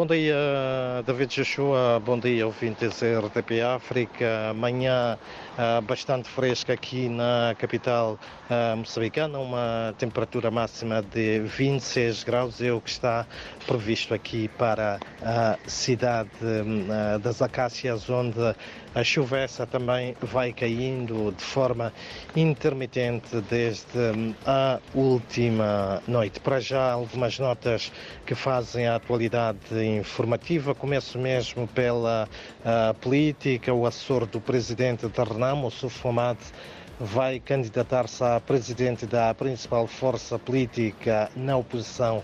Bom dia, David Joshua. Bom dia, ouvintes RTP África. Manhã uh, bastante fresca aqui na capital uh, moçambicana, uma temperatura máxima de 26 graus, é o que está previsto aqui para a cidade uh, das Acácias, onde a chuva essa também vai caindo de forma intermitente desde a última noite. Para já, algumas notas que fazem a atualidade informativa. Começo mesmo pela política. O assessor do presidente da Renamo, Sufomad, vai candidatar-se a presidente da principal força política na oposição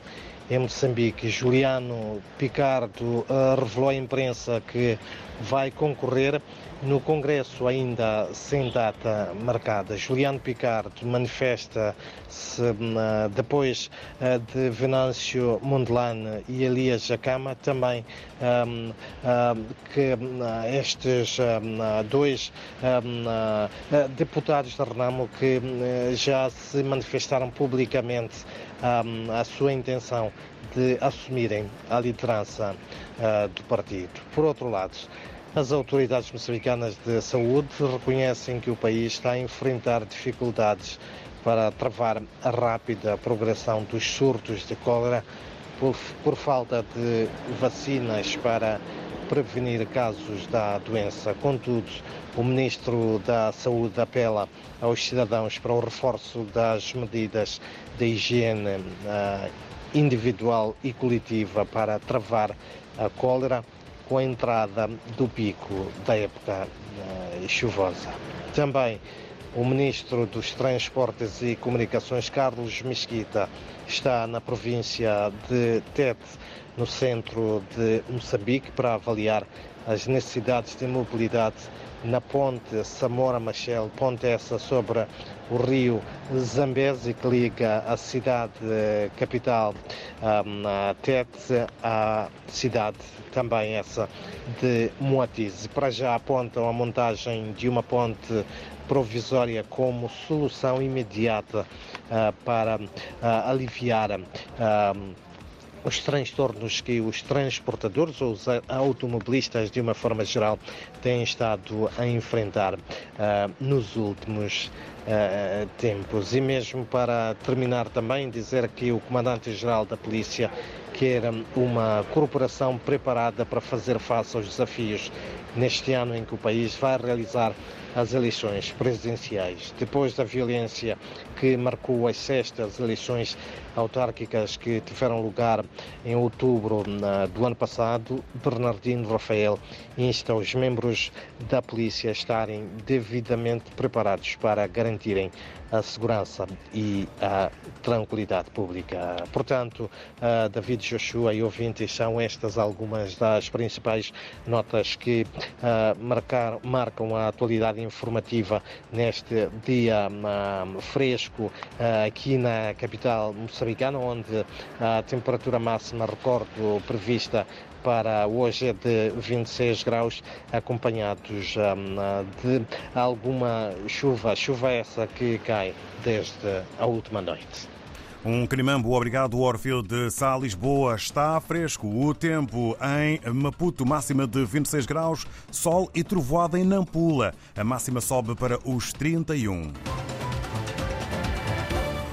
em Moçambique. Juliano Picardo uh, revelou à imprensa que vai concorrer no Congresso ainda sem data marcada. Juliano Picardo manifesta-se uh, depois uh, de Venâncio Mondelane e Elias Jacama também um, que estes dois deputados da Renamo que já se manifestaram publicamente a sua intenção de assumirem a liderança uh, do partido. Por outro lado, as autoridades moçambicanas de saúde reconhecem que o país está a enfrentar dificuldades para travar a rápida progressão dos surtos de cólera por, por falta de vacinas para prevenir casos da doença. Contudo, o Ministro da Saúde apela aos cidadãos para o reforço das medidas de higiene uh, individual e coletiva para travar a cólera com a entrada do pico da época uh, chuvosa. Também o Ministro dos Transportes e Comunicações, Carlos Mesquita, está na província de Tete, no centro de Moçambique, para avaliar as necessidades de mobilidade na ponte Samora Machel, ponte essa sobre o rio Zambezi que liga a cidade capital um, Tete à cidade também essa de Moatize. Para já apontam a montagem de uma ponte provisória como solução imediata uh, para uh, aliviar os transtornos que os transportadores ou os automobilistas, de uma forma geral, têm estado a enfrentar uh, nos últimos uh, tempos. E mesmo para terminar também, dizer que o Comandante-Geral da Polícia quer uma corporação preparada para fazer face aos desafios neste ano em que o país vai realizar as eleições presidenciais. Depois da violência que marcou as sextas eleições autárquicas que tiveram lugar em outubro do ano passado, Bernardino Rafael insta os membros da polícia a estarem devidamente preparados para garantirem a segurança e a tranquilidade pública. Portanto, David Joshua e ouvintes, são estas algumas das principais notas que marcar, marcam a atualidade informativa neste dia fresco aqui na capital moçambicana, onde a temperatura máxima, recordo, prevista para hoje é de 26 graus, acompanhados um, de alguma chuva, chuva essa que cai desde a última noite. Um crimambo, obrigado, Orfeu de Sá, Lisboa. Está fresco o tempo em Maputo, máxima de 26 graus, sol e trovoada em Nampula. A máxima sobe para os 31.